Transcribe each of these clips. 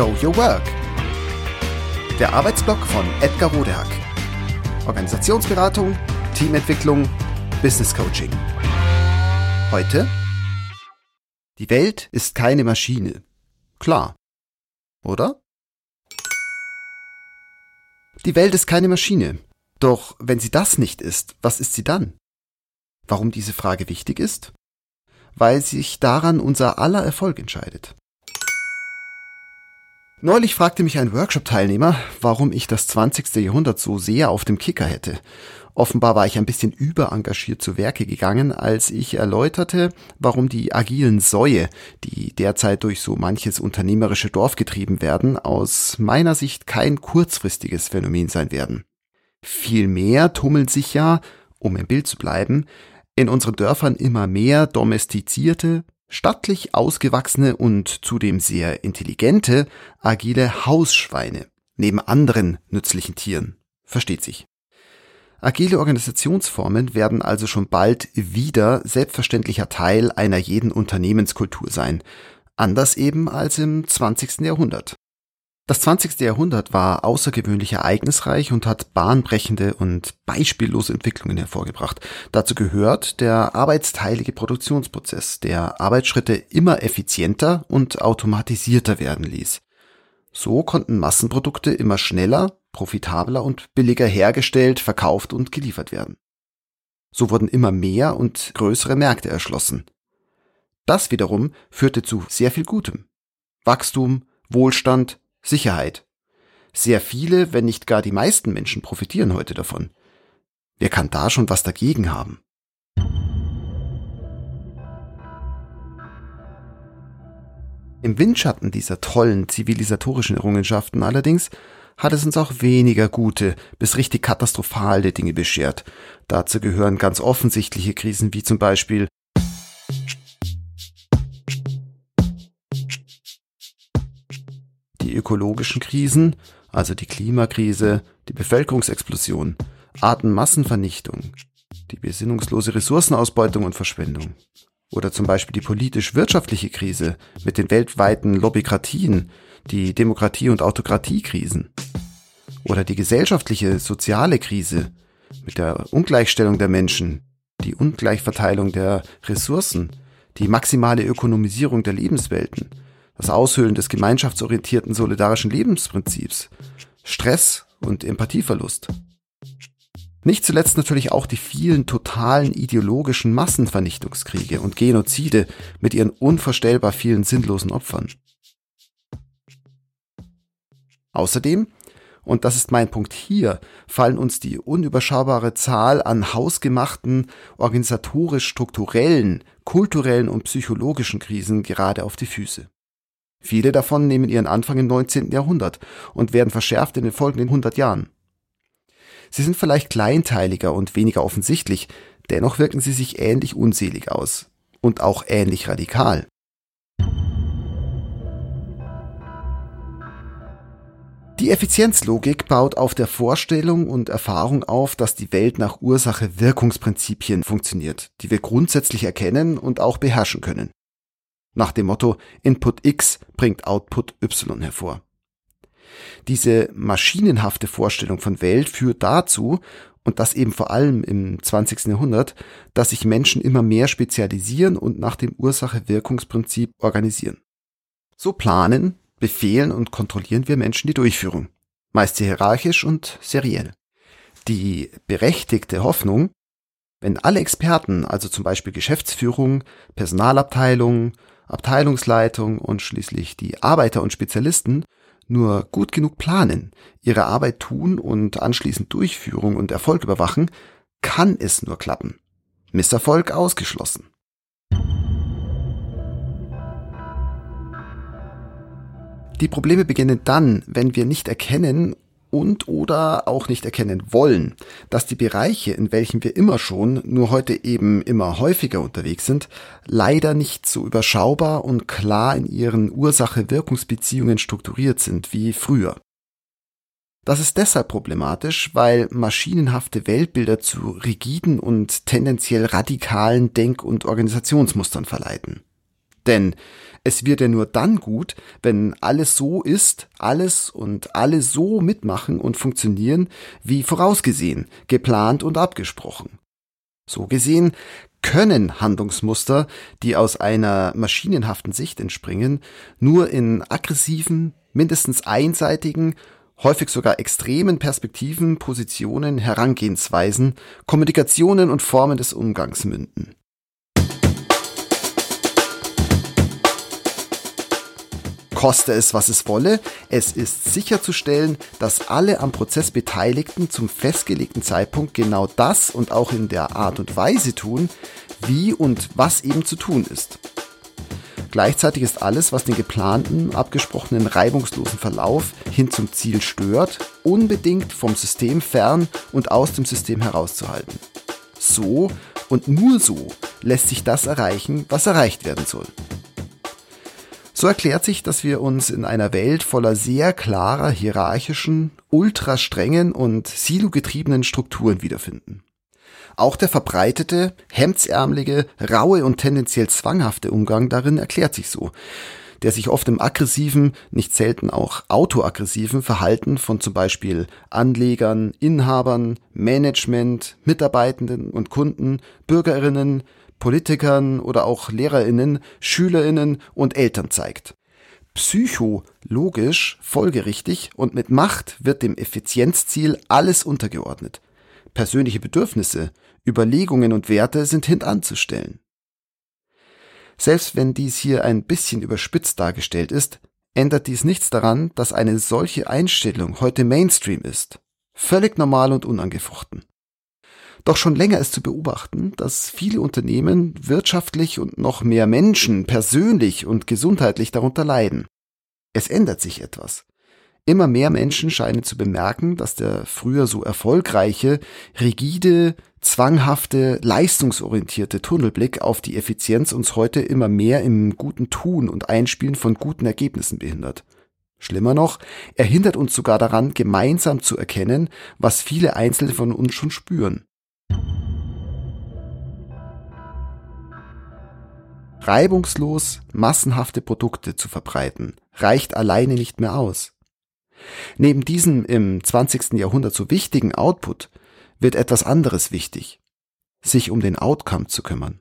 Show Your Work. Der Arbeitsblock von Edgar Rodehack. Organisationsberatung, Teamentwicklung, Business Coaching. Heute? Die Welt ist keine Maschine. Klar. Oder? Die Welt ist keine Maschine. Doch wenn sie das nicht ist, was ist sie dann? Warum diese Frage wichtig ist? Weil sich daran unser aller Erfolg entscheidet. Neulich fragte mich ein Workshop-Teilnehmer, warum ich das 20. Jahrhundert so sehr auf dem Kicker hätte. Offenbar war ich ein bisschen überengagiert zu Werke gegangen, als ich erläuterte, warum die agilen Säue, die derzeit durch so manches unternehmerische Dorf getrieben werden, aus meiner Sicht kein kurzfristiges Phänomen sein werden. Vielmehr tummeln sich ja, um im Bild zu bleiben, in unseren Dörfern immer mehr domestizierte, stattlich ausgewachsene und zudem sehr intelligente, agile Hausschweine neben anderen nützlichen Tieren. Versteht sich. Agile Organisationsformen werden also schon bald wieder selbstverständlicher Teil einer jeden Unternehmenskultur sein, anders eben als im 20. Jahrhundert. Das 20. Jahrhundert war außergewöhnlich ereignisreich und hat bahnbrechende und beispiellose Entwicklungen hervorgebracht. Dazu gehört der arbeitsteilige Produktionsprozess, der Arbeitsschritte immer effizienter und automatisierter werden ließ. So konnten Massenprodukte immer schneller, profitabler und billiger hergestellt, verkauft und geliefert werden. So wurden immer mehr und größere Märkte erschlossen. Das wiederum führte zu sehr viel Gutem. Wachstum, Wohlstand, Sicherheit. Sehr viele, wenn nicht gar die meisten Menschen profitieren heute davon. Wer kann da schon was dagegen haben? Im Windschatten dieser tollen zivilisatorischen Errungenschaften allerdings hat es uns auch weniger gute bis richtig katastrophale Dinge beschert. Dazu gehören ganz offensichtliche Krisen wie zum Beispiel ökologischen Krisen, also die Klimakrise, die Bevölkerungsexplosion, Artenmassenvernichtung, die besinnungslose Ressourcenausbeutung und Verschwendung. Oder zum Beispiel die politisch-wirtschaftliche Krise mit den weltweiten Lobbykratien, die Demokratie- und Autokratiekrisen. Oder die gesellschaftliche, soziale Krise mit der Ungleichstellung der Menschen, die Ungleichverteilung der Ressourcen, die maximale Ökonomisierung der Lebenswelten das Aushöhlen des gemeinschaftsorientierten solidarischen Lebensprinzips, Stress und Empathieverlust. Nicht zuletzt natürlich auch die vielen totalen ideologischen Massenvernichtungskriege und Genozide mit ihren unvorstellbar vielen sinnlosen Opfern. Außerdem, und das ist mein Punkt hier, fallen uns die unüberschaubare Zahl an hausgemachten, organisatorisch strukturellen, kulturellen und psychologischen Krisen gerade auf die Füße. Viele davon nehmen ihren Anfang im 19. Jahrhundert und werden verschärft in den folgenden 100 Jahren. Sie sind vielleicht kleinteiliger und weniger offensichtlich, dennoch wirken sie sich ähnlich unselig aus und auch ähnlich radikal. Die Effizienzlogik baut auf der Vorstellung und Erfahrung auf, dass die Welt nach Ursache-Wirkungsprinzipien funktioniert, die wir grundsätzlich erkennen und auch beherrschen können. Nach dem Motto Input X bringt Output Y hervor. Diese maschinenhafte Vorstellung von Welt führt dazu, und das eben vor allem im 20. Jahrhundert, dass sich Menschen immer mehr spezialisieren und nach dem Ursache-Wirkungsprinzip organisieren. So planen, befehlen und kontrollieren wir Menschen die Durchführung, meist hierarchisch und seriell. Die berechtigte Hoffnung, wenn alle Experten, also zum Beispiel Geschäftsführung, Personalabteilung, Abteilungsleitung und schließlich die Arbeiter und Spezialisten nur gut genug planen, ihre Arbeit tun und anschließend Durchführung und Erfolg überwachen, kann es nur klappen. Misserfolg ausgeschlossen. Die Probleme beginnen dann, wenn wir nicht erkennen und oder auch nicht erkennen wollen, dass die Bereiche, in welchen wir immer schon, nur heute eben immer häufiger unterwegs sind, leider nicht so überschaubar und klar in ihren Ursache-Wirkungsbeziehungen strukturiert sind wie früher. Das ist deshalb problematisch, weil maschinenhafte Weltbilder zu rigiden und tendenziell radikalen Denk- und Organisationsmustern verleiten. Denn es wird ja nur dann gut, wenn alles so ist, alles und alle so mitmachen und funktionieren, wie vorausgesehen, geplant und abgesprochen. So gesehen können Handlungsmuster, die aus einer maschinenhaften Sicht entspringen, nur in aggressiven, mindestens einseitigen, häufig sogar extremen Perspektiven, Positionen, Herangehensweisen, Kommunikationen und Formen des Umgangs münden. Koste es, was es wolle, es ist sicherzustellen, dass alle am Prozess Beteiligten zum festgelegten Zeitpunkt genau das und auch in der Art und Weise tun, wie und was eben zu tun ist. Gleichzeitig ist alles, was den geplanten, abgesprochenen, reibungslosen Verlauf hin zum Ziel stört, unbedingt vom System fern und aus dem System herauszuhalten. So und nur so lässt sich das erreichen, was erreicht werden soll. So erklärt sich, dass wir uns in einer Welt voller sehr klarer, hierarchischen, ultra strengen und silogetriebenen Strukturen wiederfinden. Auch der verbreitete, hemdsärmelige, raue und tendenziell zwanghafte Umgang darin erklärt sich so, der sich oft im aggressiven, nicht selten auch autoaggressiven Verhalten von zum Beispiel Anlegern, Inhabern, Management, Mitarbeitenden und Kunden, Bürgerinnen, Politikern oder auch Lehrerinnen, Schülerinnen und Eltern zeigt. Psychologisch folgerichtig und mit Macht wird dem Effizienzziel alles untergeordnet. Persönliche Bedürfnisse, Überlegungen und Werte sind hintanzustellen. Selbst wenn dies hier ein bisschen überspitzt dargestellt ist, ändert dies nichts daran, dass eine solche Einstellung heute Mainstream ist. Völlig normal und unangefochten. Doch schon länger ist zu beobachten, dass viele Unternehmen wirtschaftlich und noch mehr Menschen persönlich und gesundheitlich darunter leiden. Es ändert sich etwas. Immer mehr Menschen scheinen zu bemerken, dass der früher so erfolgreiche, rigide, zwanghafte, leistungsorientierte Tunnelblick auf die Effizienz uns heute immer mehr im guten Tun und Einspielen von guten Ergebnissen behindert. Schlimmer noch, er hindert uns sogar daran, gemeinsam zu erkennen, was viele Einzelne von uns schon spüren. Reibungslos massenhafte Produkte zu verbreiten, reicht alleine nicht mehr aus. Neben diesem im 20. Jahrhundert so wichtigen Output wird etwas anderes wichtig, sich um den Outcome zu kümmern.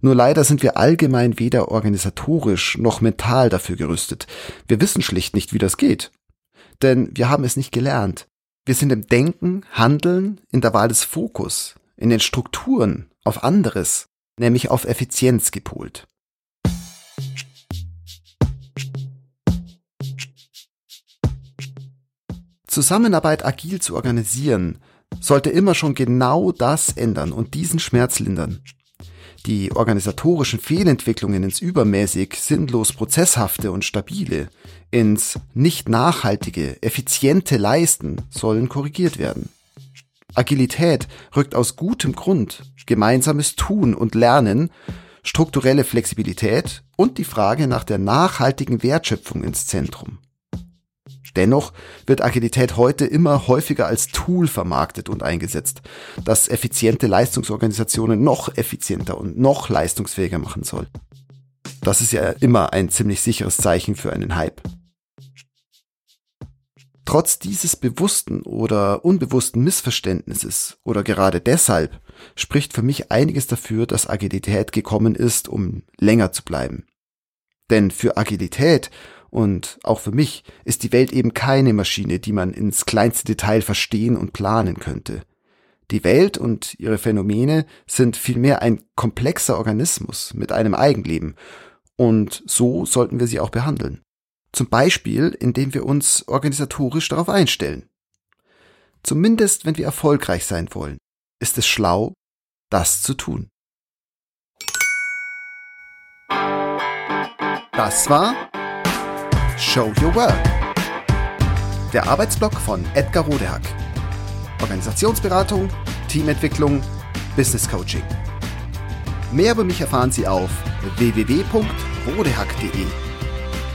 Nur leider sind wir allgemein weder organisatorisch noch mental dafür gerüstet. Wir wissen schlicht nicht, wie das geht. Denn wir haben es nicht gelernt. Wir sind im Denken, Handeln, in der Wahl des Fokus, in den Strukturen auf anderes, nämlich auf Effizienz gepolt. Zusammenarbeit agil zu organisieren, sollte immer schon genau das ändern und diesen Schmerz lindern. Die organisatorischen Fehlentwicklungen ins übermäßig, sinnlos prozesshafte und stabile, ins nicht nachhaltige, effiziente Leisten sollen korrigiert werden. Agilität rückt aus gutem Grund gemeinsames Tun und Lernen, strukturelle Flexibilität und die Frage nach der nachhaltigen Wertschöpfung ins Zentrum. Dennoch wird Agilität heute immer häufiger als Tool vermarktet und eingesetzt, das effiziente Leistungsorganisationen noch effizienter und noch leistungsfähiger machen soll. Das ist ja immer ein ziemlich sicheres Zeichen für einen Hype. Trotz dieses bewussten oder unbewussten Missverständnisses oder gerade deshalb spricht für mich einiges dafür, dass Agilität gekommen ist, um länger zu bleiben. Denn für Agilität und auch für mich ist die Welt eben keine Maschine, die man ins kleinste Detail verstehen und planen könnte. Die Welt und ihre Phänomene sind vielmehr ein komplexer Organismus mit einem Eigenleben. Und so sollten wir sie auch behandeln. Zum Beispiel, indem wir uns organisatorisch darauf einstellen. Zumindest, wenn wir erfolgreich sein wollen, ist es schlau, das zu tun. Das war Show Your Work. Der Arbeitsblock von Edgar Rodehack. Organisationsberatung, Teamentwicklung, Business Coaching. Mehr über mich erfahren Sie auf www.rodehack.de